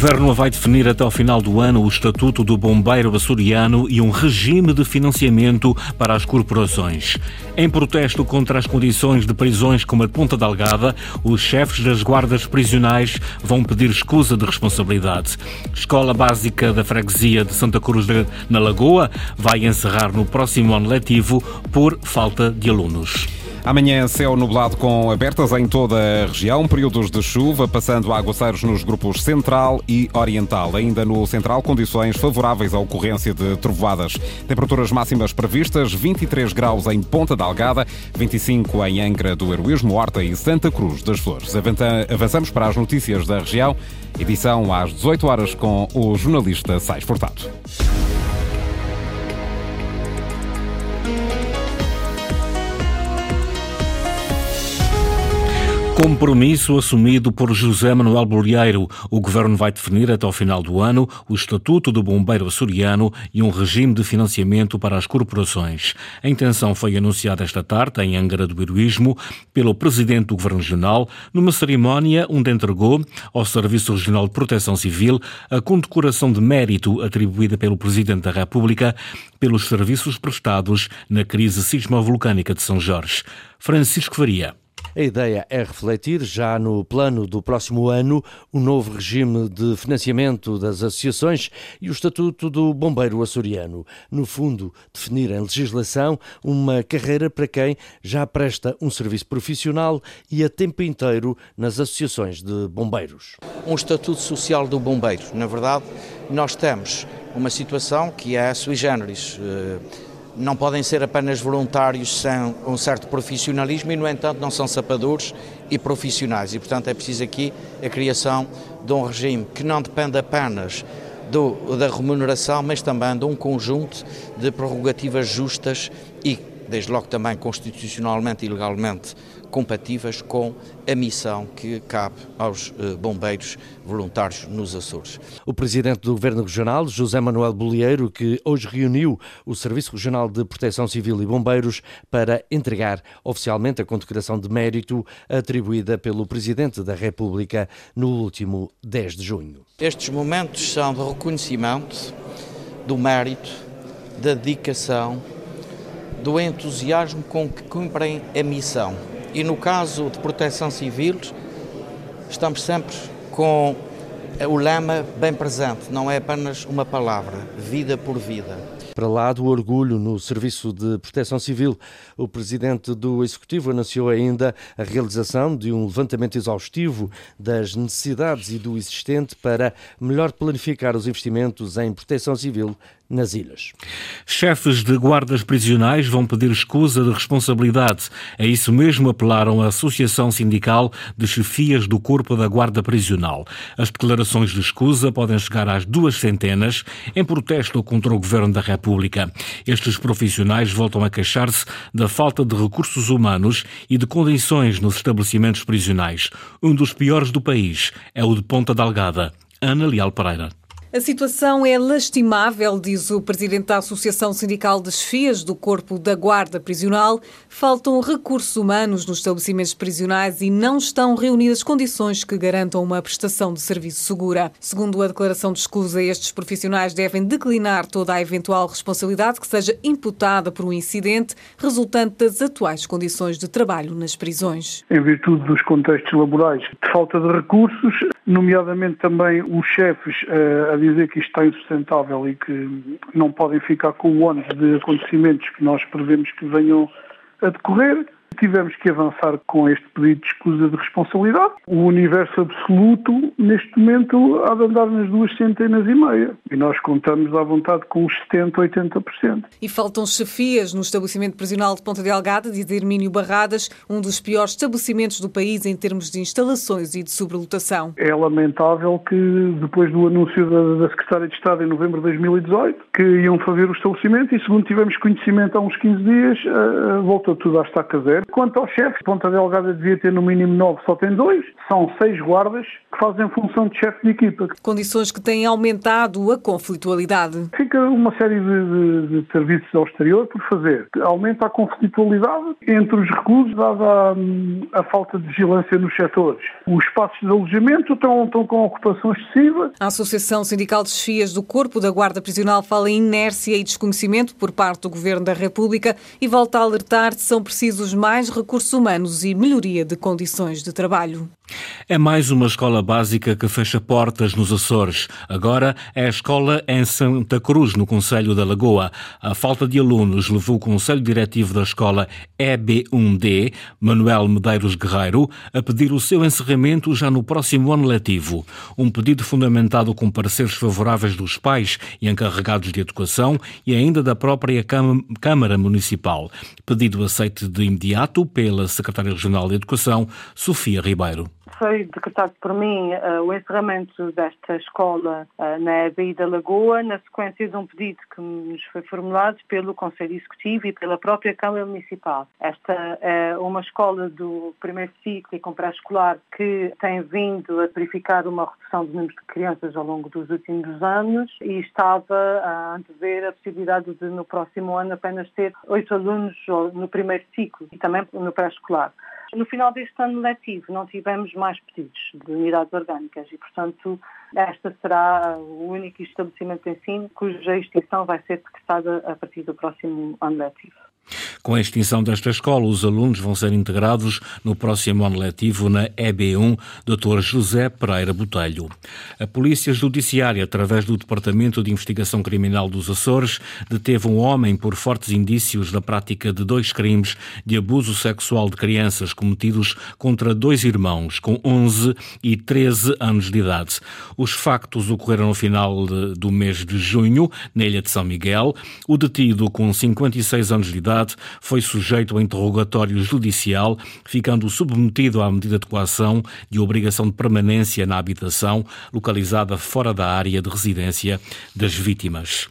Governo vai definir até ao final do ano o Estatuto do Bombeiro Açoriano e um regime de financiamento para as corporações. Em protesto contra as condições de prisões como a de Ponta Delgada, os chefes das guardas prisionais vão pedir escusa de responsabilidade. Escola Básica da Freguesia de Santa Cruz de, na Lagoa vai encerrar no próximo ano letivo por falta de alunos. Amanhã, céu nublado com abertas em toda a região, períodos de chuva, passando a aguaceiros nos grupos central e oriental. Ainda no central, condições favoráveis à ocorrência de trovoadas. Temperaturas máximas previstas: 23 graus em Ponta da Algada, 25 em Angra do Heroísmo, Horta e Santa Cruz das Flores. Avançamos para as notícias da região. Edição às 18 horas com o jornalista Sais Furtado. Compromisso assumido por José Manuel Bolieiro. O Governo vai definir até ao final do ano o Estatuto do Bombeiro Açoriano e um regime de financiamento para as corporações. A intenção foi anunciada esta tarde, em Angra do Heroísmo, pelo Presidente do Governo Regional, numa cerimónia onde entregou ao Serviço Regional de Proteção Civil a condecoração de mérito atribuída pelo Presidente da República pelos serviços prestados na crise sismovolcânica de São Jorge. Francisco Faria. A ideia é refletir já no plano do próximo ano o novo regime de financiamento das associações e o estatuto do bombeiro açoriano. No fundo, definir em legislação uma carreira para quem já presta um serviço profissional e a tempo inteiro nas associações de bombeiros. Um estatuto social do bombeiro. Na verdade, nós temos uma situação que é sui generis eh, não podem ser apenas voluntários sem um certo profissionalismo e, no entanto, não são sapadores e profissionais. E, portanto, é preciso aqui a criação de um regime que não depende apenas do, da remuneração, mas também de um conjunto de prerrogativas justas e, desde logo, também constitucionalmente e legalmente compatíveis com a missão que cabe aos eh, bombeiros voluntários nos Açores. O presidente do Governo Regional, José Manuel Bolieiro, que hoje reuniu o Serviço Regional de Proteção Civil e Bombeiros para entregar oficialmente a condecoração de mérito atribuída pelo Presidente da República no último 10 de junho. Estes momentos são de reconhecimento do mérito, da dedicação, do entusiasmo com que cumprem a missão e no caso de proteção civil, estamos sempre com o lema bem presente, não é apenas uma palavra, vida por vida. Para lá do orgulho no Serviço de Proteção Civil, o Presidente do Executivo anunciou ainda a realização de um levantamento exaustivo das necessidades e do existente para melhor planificar os investimentos em proteção civil nas ilhas. Chefes de guardas prisionais vão pedir escusa de responsabilidade. É isso mesmo apelaram a Associação Sindical de Chefias do Corpo da Guarda Prisional. As declarações de escusa podem chegar às duas centenas em protesto contra o Governo da República. Estes profissionais voltam a queixar-se da falta de recursos humanos e de condições nos estabelecimentos prisionais. Um dos piores do país é o de Ponta Delgada. Ana Leal Pereira. A situação é lastimável, diz o presidente da Associação Sindical de Chefias do Corpo da Guarda Prisional. Faltam recursos humanos nos estabelecimentos prisionais e não estão reunidas condições que garantam uma prestação de serviço segura. Segundo a declaração de escusa, estes profissionais devem declinar toda a eventual responsabilidade que seja imputada por um incidente resultante das atuais condições de trabalho nas prisões. Em virtude dos contextos laborais de falta de recursos, nomeadamente também os chefes uh, dizer que isto está insustentável e que não podem ficar com o ônus de acontecimentos que nós prevemos que venham a decorrer. Tivemos que avançar com este pedido de escusa de responsabilidade. O universo absoluto, neste momento, há de andar nas duas centenas e meia. E nós contamos à vontade com os 70%, 80%. E faltam chefias no estabelecimento prisional de Ponta Delgada, diz Hermínio Barradas, um dos piores estabelecimentos do país em termos de instalações e de sobrelotação. É lamentável que, depois do anúncio da, da Secretária de Estado em novembro de 2018, que iam fazer o estabelecimento e, segundo tivemos conhecimento há uns 15 dias, voltou tudo à estaca zero. Quanto aos chefes, Ponta Delgada devia ter no mínimo nove, só tem dois. São seis guardas que fazem função de chefe de equipa. Condições que têm aumentado a conflitualidade. Fica uma série de, de, de serviços ao exterior por fazer. Aumenta a conflitualidade entre os reclusos, dada a, a, falta de vigilância nos setores. Os espaços de alojamento estão, estão com ocupação excessiva. A Associação Sindical de Chefias do Corpo da Guarda Prisional fala em inércia e desconhecimento por parte do Governo da República e volta a alertar que são precisos mais recursos humanos e melhoria de condições de trabalho. É mais uma escola básica que fecha portas nos Açores. Agora é a escola em Santa Cruz, no Conselho da Lagoa. A falta de alunos levou o Conselho Diretivo da escola EB1D, Manuel Medeiros Guerreiro, a pedir o seu encerramento já no próximo ano letivo. Um pedido fundamentado com pareceres favoráveis dos pais e encarregados de educação e ainda da própria Câmara Municipal. Pedido aceite de imediato pela Secretária Regional de Educação, Sofia Ribeiro foi decretado por mim uh, o encerramento desta escola uh, na EBI da Lagoa, na sequência de um pedido que nos foi formulado pelo Conselho Executivo e pela própria Câmara Municipal. Esta é uma escola do primeiro ciclo e pré-escolar que tem vindo a verificar uma redução do número de crianças ao longo dos últimos anos e estava a antever a possibilidade de, no próximo ano, apenas ter oito alunos no primeiro ciclo e também no pré-escolar. No final deste ano letivo não tivemos mais pedidos de unidades orgânicas e, portanto, esta será o único estabelecimento de ensino cuja extinção vai ser decretada a partir do próximo ano letivo. Com a extinção desta escola, os alunos vão ser integrados no próximo ano letivo na EB1 Dr. José Pereira Botelho. A Polícia Judiciária, através do Departamento de Investigação Criminal dos Açores, deteve um homem por fortes indícios da prática de dois crimes de abuso sexual de crianças cometidos contra dois irmãos com 11 e 13 anos de idade. Os factos ocorreram no final de, do mês de junho, na Ilha de São Miguel. O detido, com 56 anos de idade, foi sujeito a interrogatório judicial, ficando submetido à medida de coação de obrigação de permanência na habitação localizada fora da área de residência das vítimas.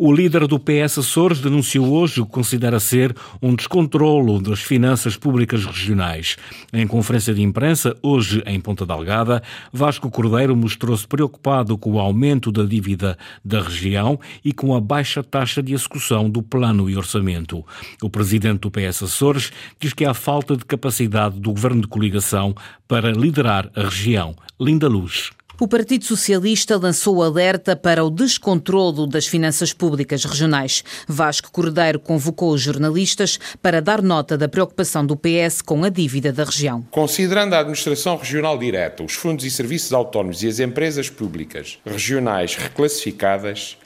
O líder do PS Açores denunciou hoje o que considera ser um descontrolo das finanças públicas regionais. Em conferência de imprensa, hoje em Ponta Delgada, Vasco Cordeiro mostrou-se preocupado com o aumento da dívida da região e com a baixa taxa de execução do plano e orçamento. O presidente do PS Açores diz que há falta de capacidade do governo de coligação para liderar a região. Linda Luz. O Partido Socialista lançou alerta para o descontrolo das finanças públicas regionais. Vasco Cordeiro convocou os jornalistas para dar nota da preocupação do PS com a dívida da região. Considerando a administração regional direta, os fundos e serviços autónomos e as empresas públicas regionais reclassificadas,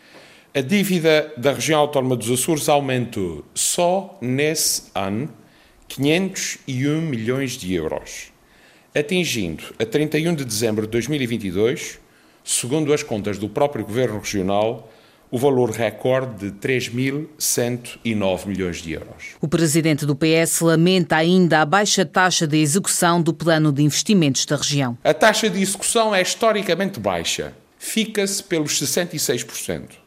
a dívida da região autónoma dos Açores aumentou só nesse ano 501 milhões de euros atingindo a 31 de dezembro de 2022, segundo as contas do próprio Governo Regional, o valor recorde de 3.109 milhões de euros. O presidente do PS lamenta ainda a baixa taxa de execução do plano de investimentos da região. A taxa de execução é historicamente baixa, fica-se pelos 66%.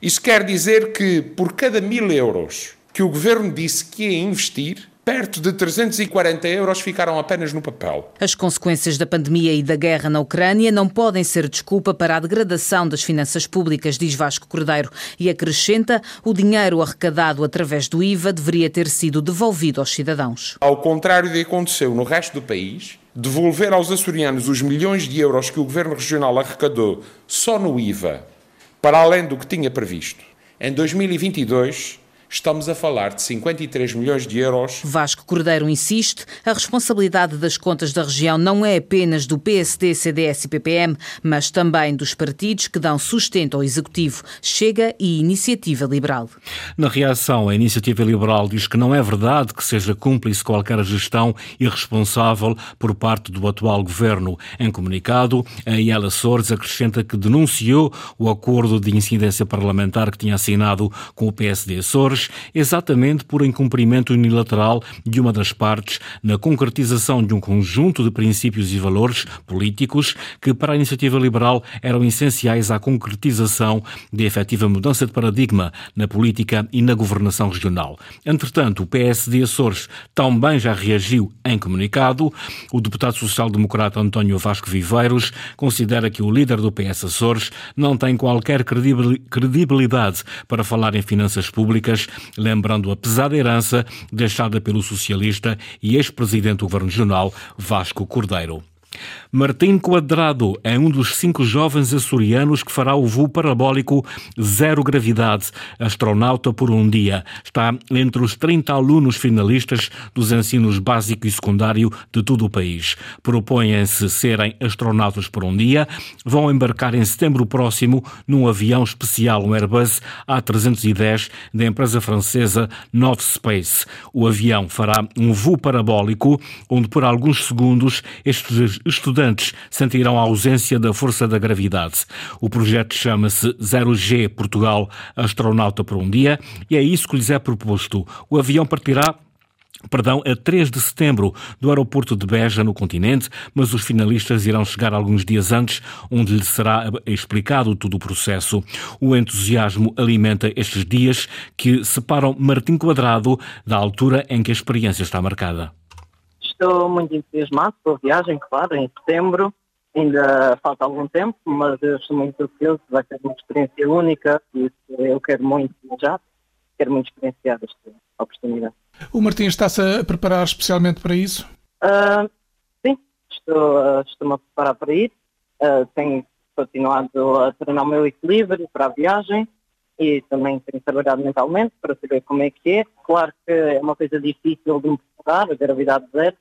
Isso quer dizer que, por cada mil euros que o governo disse que ia investir, perto de 340 euros ficaram apenas no papel. As consequências da pandemia e da guerra na Ucrânia não podem ser desculpa para a degradação das finanças públicas, diz Vasco Cordeiro, e acrescenta o dinheiro arrecadado através do IVA deveria ter sido devolvido aos cidadãos. Ao contrário do que aconteceu no resto do país, devolver aos açorianos os milhões de euros que o Governo Regional arrecadou só no IVA, para além do que tinha previsto. Em 2022, Estamos a falar de 53 milhões de euros. Vasco Cordeiro insiste, a responsabilidade das contas da região não é apenas do PSD, CDS e PPM, mas também dos partidos que dão sustento ao Executivo, Chega e Iniciativa Liberal. Na reação, a Iniciativa Liberal diz que não é verdade que seja cúmplice qualquer gestão irresponsável por parte do atual governo. Em comunicado, a Iela Sores acrescenta que denunciou o acordo de incidência parlamentar que tinha assinado com o PSD Açores Exatamente por incumprimento unilateral de uma das partes na concretização de um conjunto de princípios e valores políticos que, para a iniciativa liberal, eram essenciais à concretização de efetiva mudança de paradigma na política e na governação regional. Entretanto, o PSD Açores também já reagiu em comunicado. O deputado social-democrata António Vasco Viveiros considera que o líder do PS Açores não tem qualquer credibilidade para falar em finanças públicas, lembrando a pesada herança deixada pelo socialista e ex-presidente do Governo Regional, Vasco Cordeiro. Martim Quadrado é um dos cinco jovens açorianos que fará o voo parabólico zero gravidade, astronauta por um dia. Está entre os 30 alunos finalistas dos ensinos básico e secundário de todo o país. Propõem-se serem astronautas por um dia. Vão embarcar em setembro próximo num avião especial, um Airbus A310 da empresa francesa Nove Space. O avião fará um voo parabólico, onde por alguns segundos estes estudantes sentirão a ausência da força da gravidade. O projeto chama-se 0G Portugal Astronauta por um Dia e é isso que lhes é proposto. O avião partirá perdão, a 3 de setembro do aeroporto de Beja, no continente, mas os finalistas irão chegar alguns dias antes, onde lhes será explicado todo o processo. O entusiasmo alimenta estes dias que separam Martim Quadrado da altura em que a experiência está marcada. Estou muito entusiasmado com a viagem, claro, em setembro. Ainda falta algum tempo, mas eu estou muito ansioso. Vai ser uma experiência única e eu quero muito viajar, quero muito experienciar esta oportunidade. O Martim está-se a preparar especialmente para isso? Uh, sim, estou, uh, estou-me a preparar para ir. Uh, tenho continuado a treinar o meu equilíbrio para a viagem e também tenho trabalhado mentalmente para saber como é que é. Claro que é uma coisa difícil de me preparar, a gravidade zero,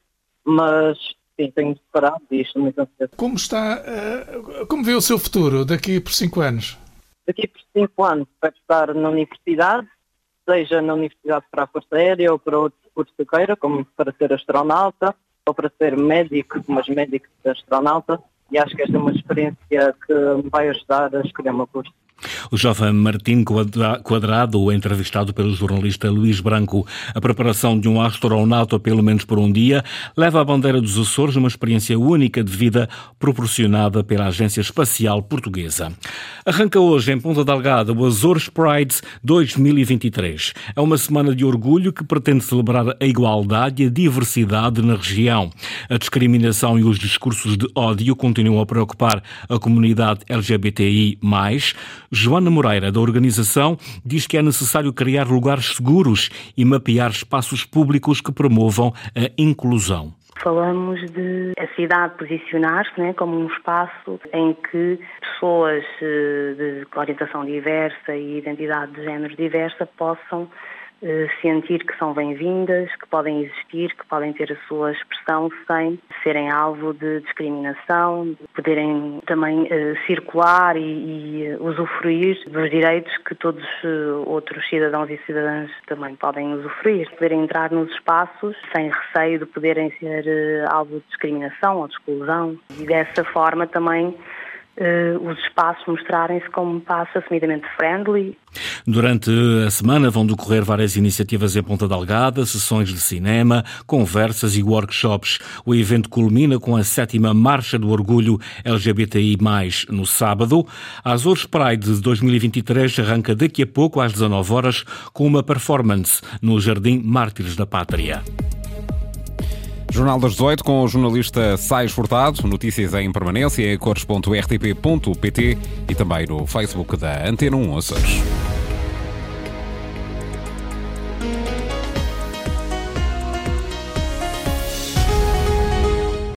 mas sim, tenho separado e muito ansioso. Como está, uh, como vê o seu futuro daqui por cinco anos? Daqui por cinco anos vai estar na universidade, seja na universidade para a Força Aérea ou para outro curso que queira, como para ser astronauta ou para ser médico, mas médico de astronauta. E acho que esta é uma experiência que me vai ajudar a escolher o meu curso. O jovem Martim Quadrado, entrevistado pelo jornalista Luís Branco, a preparação de um astronauta pelo menos por um dia, leva a bandeira dos Açores uma experiência única de vida proporcionada pela Agência Espacial Portuguesa. Arranca hoje em Ponta Delgada o Açores Pride 2023. É uma semana de orgulho que pretende celebrar a igualdade e a diversidade na região. A discriminação e os discursos de ódio continuam a preocupar a comunidade LGBTI+. Joana Moreira, da organização, diz que é necessário criar lugares seguros e mapear espaços públicos que promovam a inclusão. Falamos de a cidade posicionar-se né, como um espaço em que pessoas eh, de orientação diversa e identidade de género diversa possam sentir que são bem-vindas, que podem existir, que podem ter a sua expressão sem serem alvo de discriminação, poderem também uh, circular e, e uh, usufruir dos direitos que todos uh, outros cidadãos e cidadãs também podem usufruir, poderem entrar nos espaços sem receio de poderem ser alvo de discriminação ou de exclusão. E dessa forma também uh, os espaços mostrarem-se como um espaço assumidamente friendly. Durante a semana vão decorrer várias iniciativas em Ponta Delgada, sessões de cinema, conversas e workshops. O evento culmina com a sétima Marcha do Orgulho LGBTI+, no sábado. A Azores Pride de 2023 arranca daqui a pouco, às 19 horas, com uma performance no Jardim Mártires da Pátria. Jornal das 18 com o jornalista Sais Furtado. Notícias em permanência em cores.rtp.pt e também no Facebook da Antena 1 Açores.